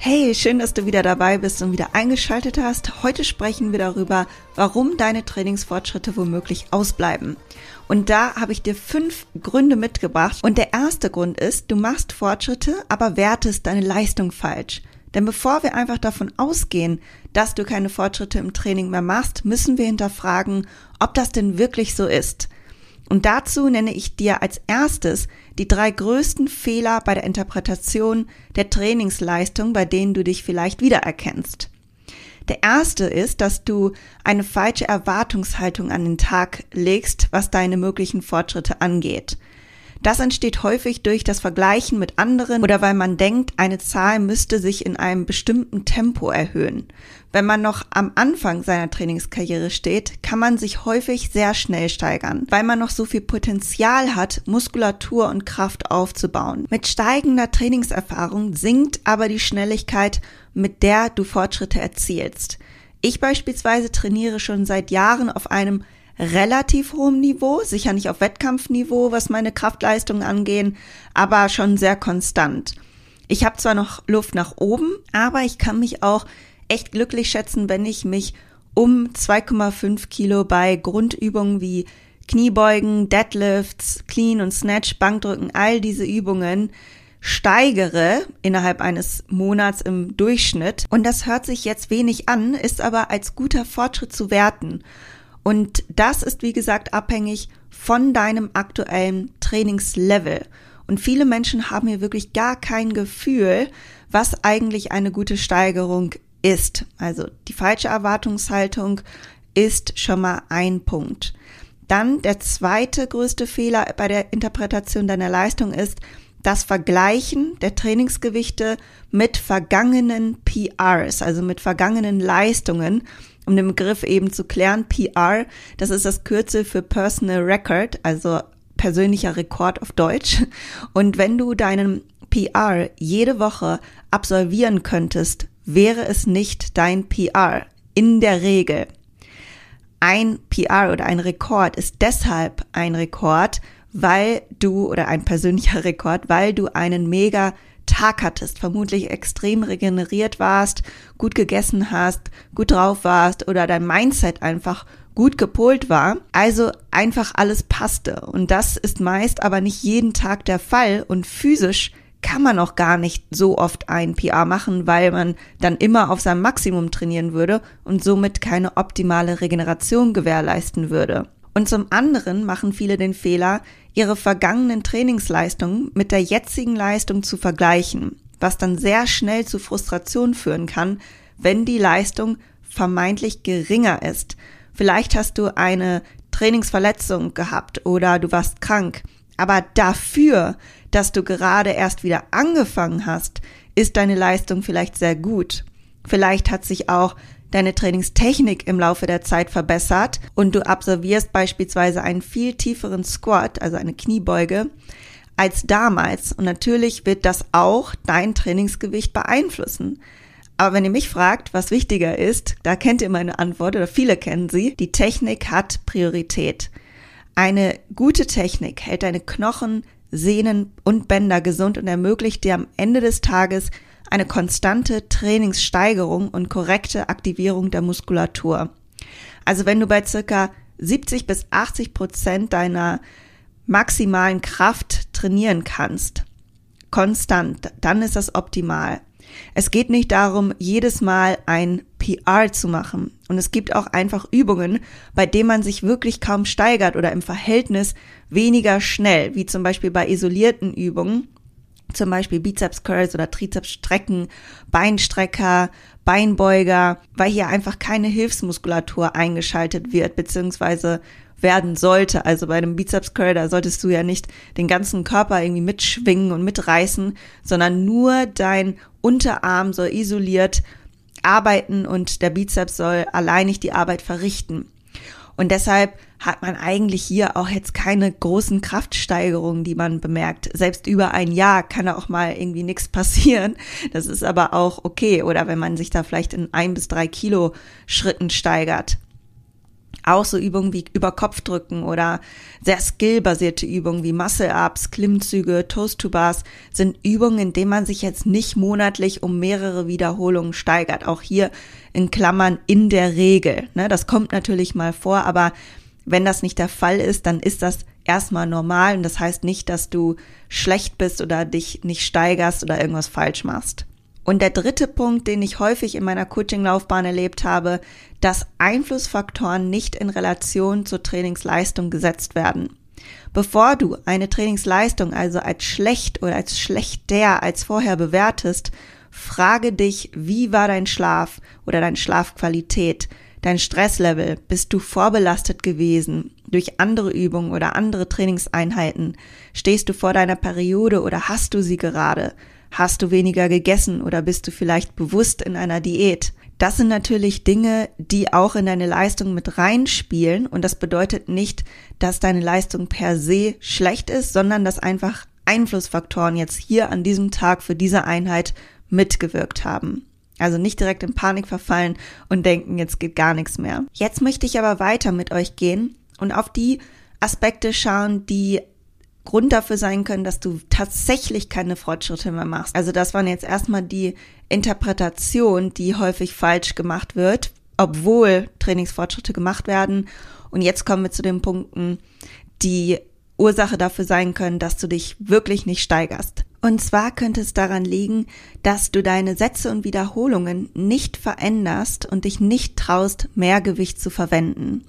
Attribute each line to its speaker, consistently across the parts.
Speaker 1: Hey, schön, dass du wieder dabei bist und wieder eingeschaltet hast. Heute sprechen wir darüber, warum deine Trainingsfortschritte womöglich ausbleiben. Und da habe ich dir fünf Gründe mitgebracht. Und der erste Grund ist, du machst Fortschritte, aber wertest deine Leistung falsch. Denn bevor wir einfach davon ausgehen, dass du keine Fortschritte im Training mehr machst, müssen wir hinterfragen, ob das denn wirklich so ist. Und dazu nenne ich dir als erstes die drei größten Fehler bei der Interpretation der Trainingsleistung, bei denen du dich vielleicht wiedererkennst. Der erste ist, dass du eine falsche Erwartungshaltung an den Tag legst, was deine möglichen Fortschritte angeht. Das entsteht häufig durch das Vergleichen mit anderen oder weil man denkt, eine Zahl müsste sich in einem bestimmten Tempo erhöhen. Wenn man noch am Anfang seiner Trainingskarriere steht, kann man sich häufig sehr schnell steigern, weil man noch so viel Potenzial hat, Muskulatur und Kraft aufzubauen. Mit steigender Trainingserfahrung sinkt aber die Schnelligkeit, mit der du Fortschritte erzielst. Ich beispielsweise trainiere schon seit Jahren auf einem relativ hohem Niveau, sicher nicht auf Wettkampfniveau, was meine Kraftleistungen angehen, aber schon sehr konstant. Ich habe zwar noch Luft nach oben, aber ich kann mich auch echt glücklich schätzen, wenn ich mich um 2,5 Kilo bei Grundübungen wie Kniebeugen, Deadlifts, Clean und Snatch, Bankdrücken, all diese Übungen steigere innerhalb eines Monats im Durchschnitt. Und das hört sich jetzt wenig an, ist aber als guter Fortschritt zu werten. Und das ist, wie gesagt, abhängig von deinem aktuellen Trainingslevel. Und viele Menschen haben hier wirklich gar kein Gefühl, was eigentlich eine gute Steigerung ist. Also die falsche Erwartungshaltung ist schon mal ein Punkt. Dann der zweite größte Fehler bei der Interpretation deiner Leistung ist das Vergleichen der Trainingsgewichte mit vergangenen PRs, also mit vergangenen Leistungen um den Begriff eben zu klären, PR, das ist das Kürzel für Personal Record, also persönlicher Rekord auf Deutsch. Und wenn du deinen PR jede Woche absolvieren könntest, wäre es nicht dein PR. In der Regel. Ein PR oder ein Rekord ist deshalb ein Rekord, weil du oder ein persönlicher Rekord, weil du einen mega Tag hattest, vermutlich extrem regeneriert warst, gut gegessen hast, gut drauf warst oder dein Mindset einfach gut gepolt war, also einfach alles passte. Und das ist meist aber nicht jeden Tag der Fall und physisch kann man auch gar nicht so oft ein PR machen, weil man dann immer auf seinem Maximum trainieren würde und somit keine optimale Regeneration gewährleisten würde. Und zum anderen machen viele den Fehler, ihre vergangenen Trainingsleistungen mit der jetzigen Leistung zu vergleichen, was dann sehr schnell zu Frustration führen kann, wenn die Leistung vermeintlich geringer ist. Vielleicht hast du eine Trainingsverletzung gehabt oder du warst krank, aber dafür, dass du gerade erst wieder angefangen hast, ist deine Leistung vielleicht sehr gut. Vielleicht hat sich auch deine Trainingstechnik im Laufe der Zeit verbessert und du absolvierst beispielsweise einen viel tieferen Squat, also eine Kniebeuge, als damals. Und natürlich wird das auch dein Trainingsgewicht beeinflussen. Aber wenn ihr mich fragt, was wichtiger ist, da kennt ihr meine Antwort oder viele kennen sie. Die Technik hat Priorität. Eine gute Technik hält deine Knochen, Sehnen und Bänder gesund und ermöglicht dir am Ende des Tages eine konstante Trainingssteigerung und korrekte Aktivierung der Muskulatur. Also wenn du bei circa 70 bis 80 Prozent deiner maximalen Kraft trainieren kannst, konstant, dann ist das optimal. Es geht nicht darum, jedes Mal ein PR zu machen. Und es gibt auch einfach Übungen, bei denen man sich wirklich kaum steigert oder im Verhältnis weniger schnell, wie zum Beispiel bei isolierten Übungen, zum Beispiel Bizeps Curls oder Trizeps Strecken, Beinstrecker, Beinbeuger, weil hier einfach keine Hilfsmuskulatur eingeschaltet wird, beziehungsweise werden sollte. Also bei einem Bizeps Curl, da solltest du ja nicht den ganzen Körper irgendwie mitschwingen und mitreißen, sondern nur dein Unterarm soll isoliert arbeiten und der Bizeps soll allein nicht die Arbeit verrichten. Und deshalb hat man eigentlich hier auch jetzt keine großen Kraftsteigerungen, die man bemerkt. Selbst über ein Jahr kann auch mal irgendwie nichts passieren. Das ist aber auch okay. Oder wenn man sich da vielleicht in ein bis drei Kilo Schritten steigert. Auch so Übungen wie über Kopfdrücken oder sehr skillbasierte Übungen wie Muscle-Ups, Klimmzüge, Toast-to-Bars sind Übungen, in denen man sich jetzt nicht monatlich um mehrere Wiederholungen steigert. Auch hier in Klammern in der Regel. Ne? Das kommt natürlich mal vor, aber wenn das nicht der Fall ist, dann ist das erstmal normal und das heißt nicht, dass du schlecht bist oder dich nicht steigerst oder irgendwas falsch machst. Und der dritte Punkt, den ich häufig in meiner Coaching-Laufbahn erlebt habe, dass Einflussfaktoren nicht in Relation zur Trainingsleistung gesetzt werden. Bevor du eine Trainingsleistung also als schlecht oder als schlechter als vorher bewertest, frage dich, wie war dein Schlaf oder deine Schlafqualität, dein Stresslevel, bist du vorbelastet gewesen durch andere Übungen oder andere Trainingseinheiten, stehst du vor deiner Periode oder hast du sie gerade, Hast du weniger gegessen oder bist du vielleicht bewusst in einer Diät? Das sind natürlich Dinge, die auch in deine Leistung mit reinspielen und das bedeutet nicht, dass deine Leistung per se schlecht ist, sondern dass einfach Einflussfaktoren jetzt hier an diesem Tag für diese Einheit mitgewirkt haben. Also nicht direkt in Panik verfallen und denken, jetzt geht gar nichts mehr. Jetzt möchte ich aber weiter mit euch gehen und auf die Aspekte schauen, die Grund dafür sein können, dass du tatsächlich keine Fortschritte mehr machst. Also das waren jetzt erstmal die Interpretation, die häufig falsch gemacht wird, obwohl Trainingsfortschritte gemacht werden. Und jetzt kommen wir zu den Punkten, die Ursache dafür sein können, dass du dich wirklich nicht steigerst. Und zwar könnte es daran liegen, dass du deine Sätze und Wiederholungen nicht veränderst und dich nicht traust, mehr Gewicht zu verwenden.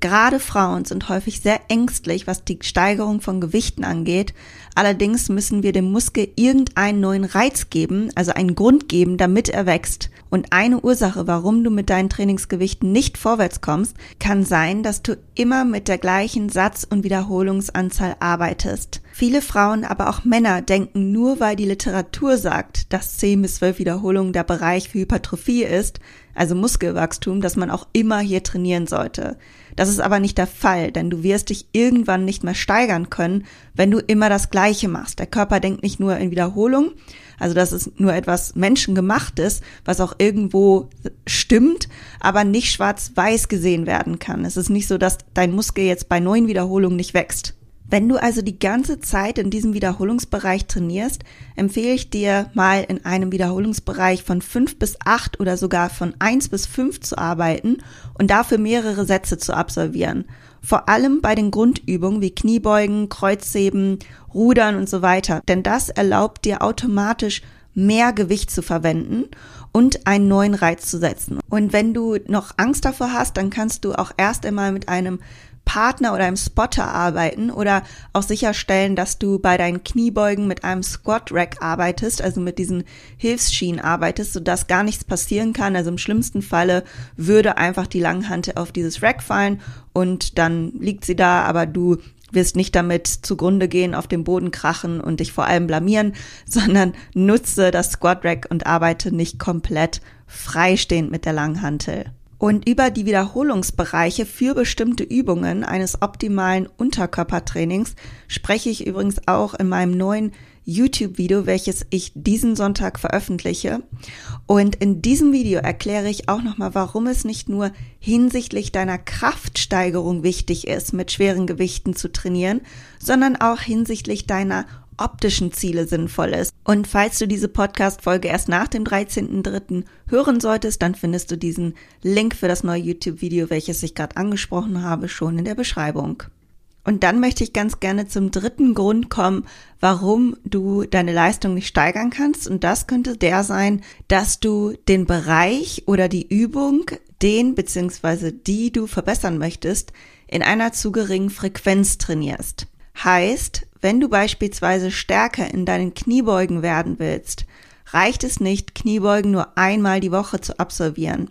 Speaker 1: Gerade Frauen sind häufig sehr ängstlich, was die Steigerung von Gewichten angeht. Allerdings müssen wir dem Muskel irgendeinen neuen Reiz geben, also einen Grund geben, damit er wächst. Und eine Ursache, warum du mit deinen Trainingsgewichten nicht vorwärts kommst, kann sein, dass du immer mit der gleichen Satz- und Wiederholungsanzahl arbeitest. Viele Frauen, aber auch Männer denken nur, weil die Literatur sagt, dass 10 bis 12 Wiederholungen der Bereich für Hypertrophie ist, also Muskelwachstum, dass man auch immer hier trainieren sollte. Das ist aber nicht der Fall, denn du wirst dich irgendwann nicht mehr steigern können, wenn du immer das Gleiche machst. Der Körper denkt nicht nur in Wiederholung, also das ist nur etwas Menschengemachtes, was auch irgendwo stimmt, aber nicht schwarz-weiß gesehen werden kann. Es ist nicht so, dass dein Muskel jetzt bei neuen Wiederholungen nicht wächst. Wenn du also die ganze Zeit in diesem Wiederholungsbereich trainierst, empfehle ich dir mal in einem Wiederholungsbereich von fünf bis acht oder sogar von eins bis fünf zu arbeiten und dafür mehrere Sätze zu absolvieren. Vor allem bei den Grundübungen wie Kniebeugen, Kreuzheben, Rudern und so weiter. Denn das erlaubt dir automatisch mehr Gewicht zu verwenden und einen neuen Reiz zu setzen. Und wenn du noch Angst davor hast, dann kannst du auch erst einmal mit einem Partner oder einem Spotter arbeiten oder auch sicherstellen, dass du bei deinen Kniebeugen mit einem Squat Rack arbeitest, also mit diesen Hilfsschienen arbeitest, sodass gar nichts passieren kann. Also im schlimmsten Falle würde einfach die Langhante auf dieses Rack fallen und dann liegt sie da, aber du wirst nicht damit zugrunde gehen, auf dem Boden krachen und dich vor allem blamieren, sondern nutze das Squat Rack und arbeite nicht komplett freistehend mit der Langhantel. Und über die Wiederholungsbereiche für bestimmte Übungen eines optimalen Unterkörpertrainings spreche ich übrigens auch in meinem neuen YouTube-Video, welches ich diesen Sonntag veröffentliche. Und in diesem Video erkläre ich auch nochmal, warum es nicht nur hinsichtlich deiner Kraftsteigerung wichtig ist, mit schweren Gewichten zu trainieren, sondern auch hinsichtlich deiner optischen Ziele sinnvoll ist. Und falls du diese Podcast-Folge erst nach dem 13.03. hören solltest, dann findest du diesen Link für das neue YouTube-Video, welches ich gerade angesprochen habe, schon in der Beschreibung. Und dann möchte ich ganz gerne zum dritten Grund kommen, warum du deine Leistung nicht steigern kannst. Und das könnte der sein, dass du den Bereich oder die Übung, den bzw. die du verbessern möchtest, in einer zu geringen Frequenz trainierst. Heißt, wenn du beispielsweise stärker in deinen Kniebeugen werden willst, reicht es nicht, Kniebeugen nur einmal die Woche zu absolvieren.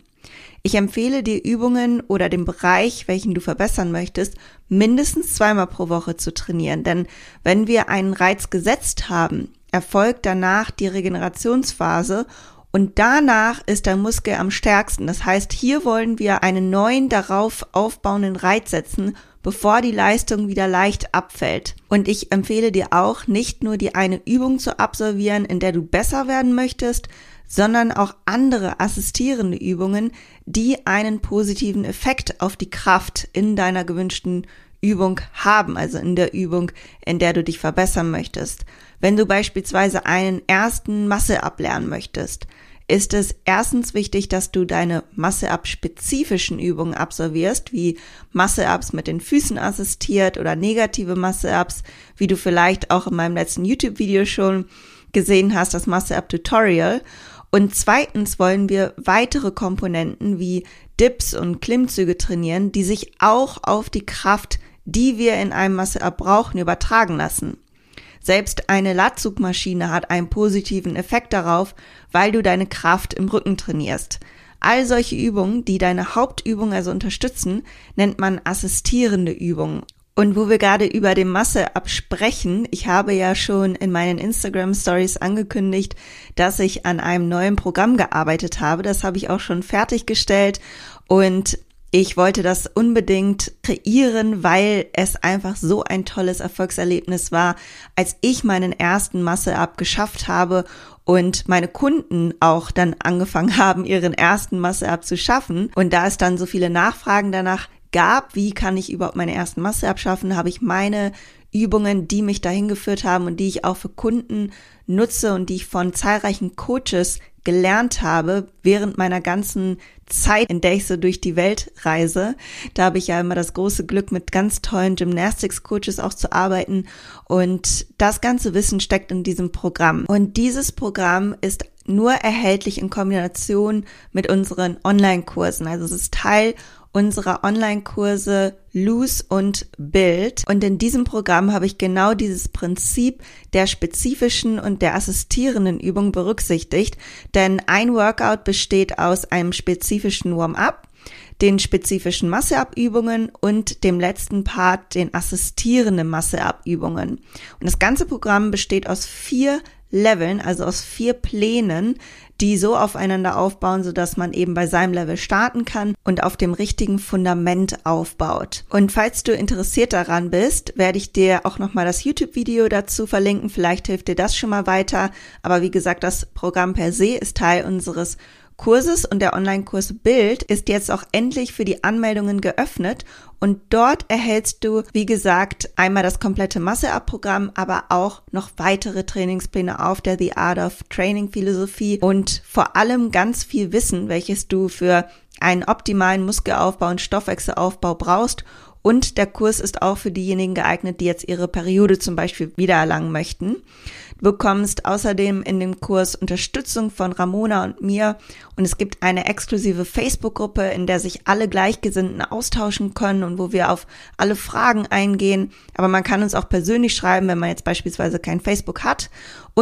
Speaker 1: Ich empfehle dir Übungen oder den Bereich, welchen du verbessern möchtest, mindestens zweimal pro Woche zu trainieren. Denn wenn wir einen Reiz gesetzt haben, erfolgt danach die Regenerationsphase Und danach ist der Muskel am stärksten. Das heißt, hier wollen wir einen neuen darauf aufbauenden Reiz setzen, bevor die Leistung wieder leicht abfällt. Und ich empfehle dir auch, nicht nur die eine Übung zu absolvieren, in der du besser werden möchtest, sondern auch andere assistierende Übungen, die einen positiven Effekt auf die Kraft in deiner gewünschten Übung haben, also in der Übung, in der du dich verbessern möchtest. Wenn du beispielsweise einen ersten Masse ablernen möchtest, ist es erstens wichtig, dass du deine Masse-Up-spezifischen Übungen absolvierst, wie Masse-Ups mit den Füßen assistiert oder negative Masse-Ups, wie du vielleicht auch in meinem letzten YouTube-Video schon gesehen hast, das Masse-Up-Tutorial. Und zweitens wollen wir weitere Komponenten wie Dips und Klimmzüge trainieren, die sich auch auf die Kraft, die wir in einem Masse-Up brauchen, übertragen lassen. Selbst eine Latzugmaschine hat einen positiven Effekt darauf, weil du deine Kraft im Rücken trainierst. All solche Übungen, die deine Hauptübung also unterstützen, nennt man assistierende Übungen. Und wo wir gerade über die Masse absprechen, ich habe ja schon in meinen Instagram Stories angekündigt, dass ich an einem neuen Programm gearbeitet habe. Das habe ich auch schon fertiggestellt und ich wollte das unbedingt kreieren, weil es einfach so ein tolles Erfolgserlebnis war, als ich meinen ersten Masse-Up geschafft habe und meine Kunden auch dann angefangen haben, ihren ersten Masse-Up zu schaffen. Und da es dann so viele Nachfragen danach gab, wie kann ich überhaupt meine ersten Masse-Up schaffen, habe ich meine Übungen, die mich dahin geführt haben und die ich auch für Kunden nutze und die ich von zahlreichen Coaches gelernt habe während meiner ganzen Zeit, in der ich so durch die Welt reise. Da habe ich ja immer das große Glück, mit ganz tollen Gymnastics-Coaches auch zu arbeiten. Und das ganze Wissen steckt in diesem Programm. Und dieses Programm ist nur erhältlich in Kombination mit unseren Online-Kursen. Also es ist Teil unserer Online-Kurse Loose und Build. Und in diesem Programm habe ich genau dieses Prinzip der spezifischen und der assistierenden Übung berücksichtigt. Denn ein Workout besteht aus einem spezifischen Warm-up, den spezifischen Masseabübungen und dem letzten Part den assistierenden Masseabübungen. Und das ganze Programm besteht aus vier Leveln, also aus vier Plänen, die so aufeinander aufbauen, sodass man eben bei seinem Level starten kann und auf dem richtigen Fundament aufbaut. Und falls du interessiert daran bist, werde ich dir auch nochmal das YouTube-Video dazu verlinken. Vielleicht hilft dir das schon mal weiter. Aber wie gesagt, das Programm per se ist Teil unseres Kurses und der Online-Kurs Bild ist jetzt auch endlich für die Anmeldungen geöffnet. Und dort erhältst du, wie gesagt, einmal das komplette Masse-Up-Programm, aber auch noch weitere Trainingspläne auf der The Art of Training Philosophie und vor allem ganz viel Wissen, welches du für einen optimalen Muskelaufbau und Stoffwechselaufbau brauchst und der Kurs ist auch für diejenigen geeignet, die jetzt ihre Periode zum Beispiel wiedererlangen möchten. Du bekommst außerdem in dem Kurs Unterstützung von Ramona und mir und es gibt eine exklusive Facebook-Gruppe, in der sich alle Gleichgesinnten austauschen können und wo wir auf alle Fragen eingehen. Aber man kann uns auch persönlich schreiben, wenn man jetzt beispielsweise kein Facebook hat.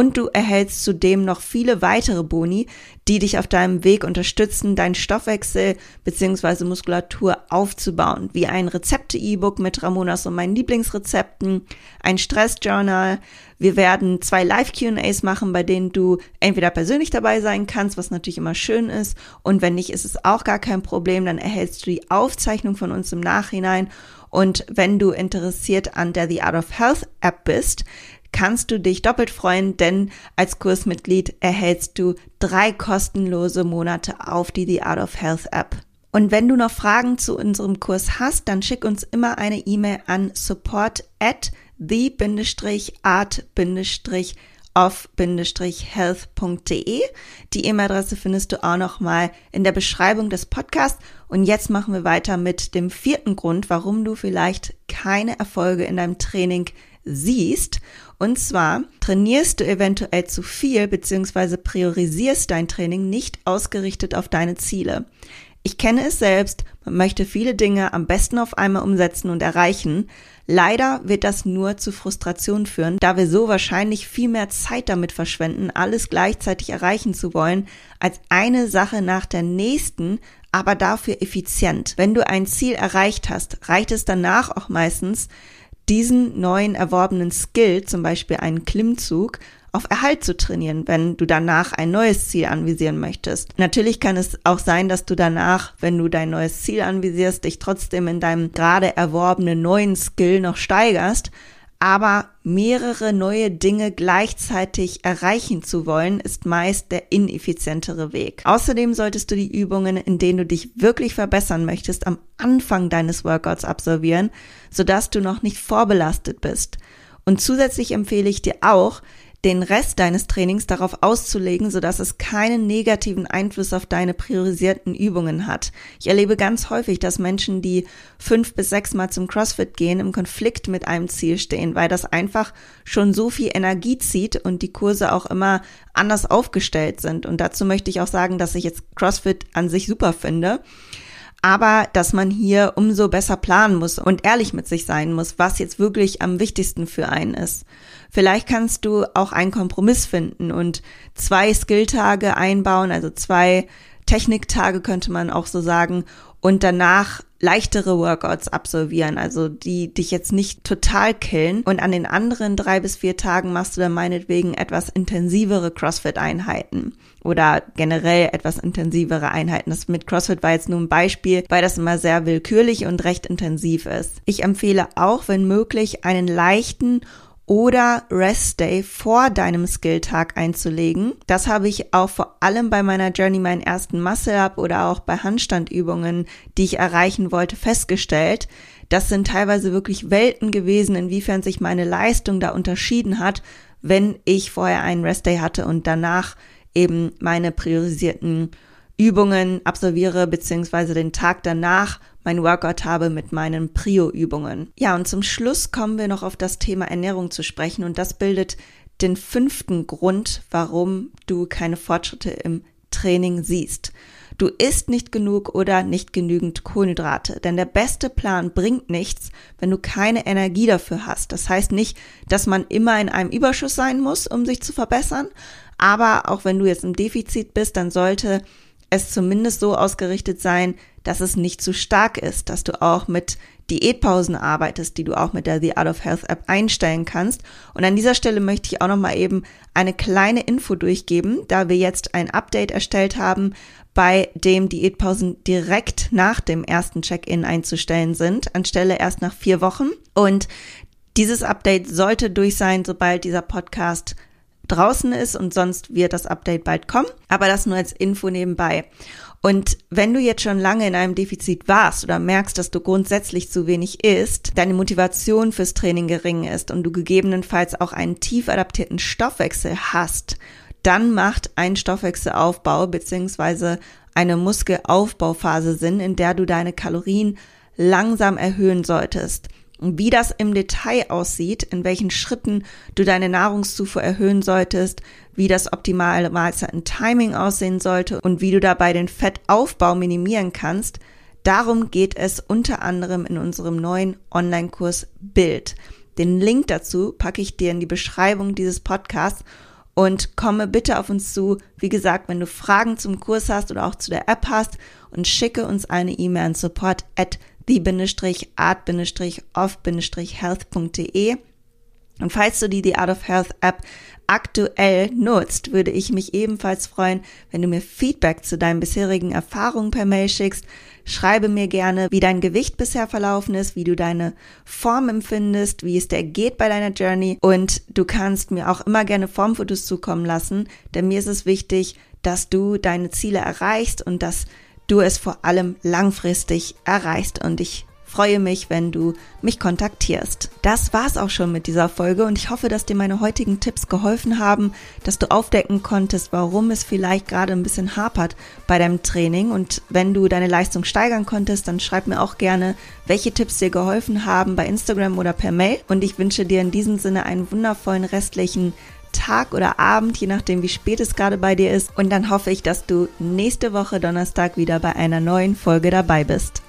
Speaker 1: Und du erhältst zudem noch viele weitere Boni, die dich auf deinem Weg unterstützen, deinen Stoffwechsel bzw. Muskulatur aufzubauen, wie ein Rezepte-E-Book mit Ramonas und meinen Lieblingsrezepten, ein Stress-Journal. Wir werden zwei Live-QAs machen, bei denen du entweder persönlich dabei sein kannst, was natürlich immer schön ist, und wenn nicht, ist es auch gar kein Problem, dann erhältst du die Aufzeichnung von uns im Nachhinein. Und wenn du interessiert an der The Art of Health App bist, kannst du dich doppelt freuen, denn als Kursmitglied erhältst du drei kostenlose Monate auf die The Art of Health App. Und wenn du noch Fragen zu unserem Kurs hast, dann schick uns immer eine E-Mail an support at the-art-of-health.de. Die E-Mail-Adresse findest du auch noch mal in der Beschreibung des Podcasts. Und jetzt machen wir weiter mit dem vierten Grund, warum du vielleicht keine Erfolge in deinem Training siehst. Und zwar trainierst du eventuell zu viel beziehungsweise priorisierst dein Training nicht ausgerichtet auf deine Ziele. Ich kenne es selbst, man möchte viele Dinge am besten auf einmal umsetzen und erreichen. Leider wird das nur zu Frustration führen, da wir so wahrscheinlich viel mehr Zeit damit verschwenden, alles gleichzeitig erreichen zu wollen, als eine Sache nach der nächsten, aber dafür effizient. Wenn du ein Ziel erreicht hast, reicht es danach auch meistens, diesen neuen erworbenen Skill, zum Beispiel einen Klimmzug, auf Erhalt zu trainieren, wenn du danach ein neues Ziel anvisieren möchtest. Natürlich kann es auch sein, dass du danach, wenn du dein neues Ziel anvisierst, dich trotzdem in deinem gerade erworbenen neuen Skill noch steigerst, aber mehrere neue Dinge gleichzeitig erreichen zu wollen, ist meist der ineffizientere Weg. Außerdem solltest du die Übungen, in denen du dich wirklich verbessern möchtest, am Anfang deines Workouts absolvieren, sodass du noch nicht vorbelastet bist. Und zusätzlich empfehle ich dir auch, den Rest deines Trainings darauf auszulegen, sodass es keinen negativen Einfluss auf deine priorisierten Übungen hat. Ich erlebe ganz häufig, dass Menschen, die fünf bis sechs Mal zum CrossFit gehen, im Konflikt mit einem Ziel stehen, weil das einfach schon so viel Energie zieht und die Kurse auch immer anders aufgestellt sind. Und dazu möchte ich auch sagen, dass ich jetzt CrossFit an sich super finde aber dass man hier umso besser planen muss und ehrlich mit sich sein muss, was jetzt wirklich am wichtigsten für einen ist. Vielleicht kannst du auch einen Kompromiss finden und zwei Skilltage einbauen, also zwei Techniktage könnte man auch so sagen, und danach leichtere Workouts absolvieren, also die dich jetzt nicht total killen. Und an den anderen drei bis vier Tagen machst du dann meinetwegen etwas intensivere CrossFit-Einheiten oder generell etwas intensivere Einheiten. Das mit CrossFit war jetzt nur ein Beispiel, weil das immer sehr willkürlich und recht intensiv ist. Ich empfehle auch, wenn möglich, einen leichten oder Rest Day vor deinem Skill-Tag einzulegen. Das habe ich auch vor allem bei meiner Journey, meinen ersten Muscle-Up oder auch bei Handstandübungen, die ich erreichen wollte, festgestellt. Das sind teilweise wirklich Welten gewesen, inwiefern sich meine Leistung da unterschieden hat, wenn ich vorher einen Rest Day hatte und danach eben meine priorisierten Übungen absolviere, beziehungsweise den Tag danach mein Workout habe mit meinen Prio-Übungen. Ja, und zum Schluss kommen wir noch auf das Thema Ernährung zu sprechen und das bildet den fünften Grund, warum du keine Fortschritte im Training siehst. Du isst nicht genug oder nicht genügend Kohlenhydrate, denn der beste Plan bringt nichts, wenn du keine Energie dafür hast. Das heißt nicht, dass man immer in einem Überschuss sein muss, um sich zu verbessern, aber auch wenn du jetzt im Defizit bist, dann sollte es zumindest so ausgerichtet sein, dass es nicht zu stark ist, dass du auch mit Diätpausen arbeitest, die du auch mit der The Art of Health App einstellen kannst. Und an dieser Stelle möchte ich auch noch mal eben eine kleine Info durchgeben, da wir jetzt ein Update erstellt haben, bei dem Diätpausen direkt nach dem ersten Check-in einzustellen sind, anstelle erst nach vier Wochen. Und dieses Update sollte durch sein, sobald dieser Podcast draußen ist und sonst wird das Update bald kommen. Aber das nur als Info nebenbei. Und wenn du jetzt schon lange in einem Defizit warst oder merkst, dass du grundsätzlich zu wenig isst, deine Motivation fürs Training gering ist und du gegebenenfalls auch einen tief adaptierten Stoffwechsel hast, dann macht ein Stoffwechselaufbau beziehungsweise eine Muskelaufbauphase Sinn, in der du deine Kalorien langsam erhöhen solltest wie das im Detail aussieht, in welchen Schritten du deine Nahrungszufuhr erhöhen solltest, wie das optimale Mahlzeiten-Timing aussehen sollte und wie du dabei den Fettaufbau minimieren kannst, darum geht es unter anderem in unserem neuen Online-Kurs Bild. Den Link dazu packe ich dir in die Beschreibung dieses Podcasts und komme bitte auf uns zu. Wie gesagt, wenn du Fragen zum Kurs hast oder auch zu der App hast und schicke uns eine E-Mail an support at the-art-of-health.de. Und falls du die The Art of Health App aktuell nutzt, würde ich mich ebenfalls freuen, wenn du mir Feedback zu deinen bisherigen Erfahrungen per Mail schickst. Schreibe mir gerne, wie dein Gewicht bisher verlaufen ist, wie du deine Form empfindest, wie es dir geht bei deiner Journey. Und du kannst mir auch immer gerne Formfotos zukommen lassen, denn mir ist es wichtig, dass du deine Ziele erreichst und dass du es vor allem langfristig erreichst. Und ich freue mich, wenn du mich kontaktierst. Das war's auch schon mit dieser Folge. Und ich hoffe, dass dir meine heutigen Tipps geholfen haben, dass du aufdecken konntest, warum es vielleicht gerade ein bisschen hapert bei deinem Training. Und wenn du deine Leistung steigern konntest, dann schreib mir auch gerne, welche Tipps dir geholfen haben bei Instagram oder per Mail. Und ich wünsche dir in diesem Sinne einen wundervollen restlichen Tag oder Abend, je nachdem, wie spät es gerade bei dir ist. Und dann hoffe ich, dass du nächste Woche Donnerstag wieder bei einer neuen Folge dabei bist.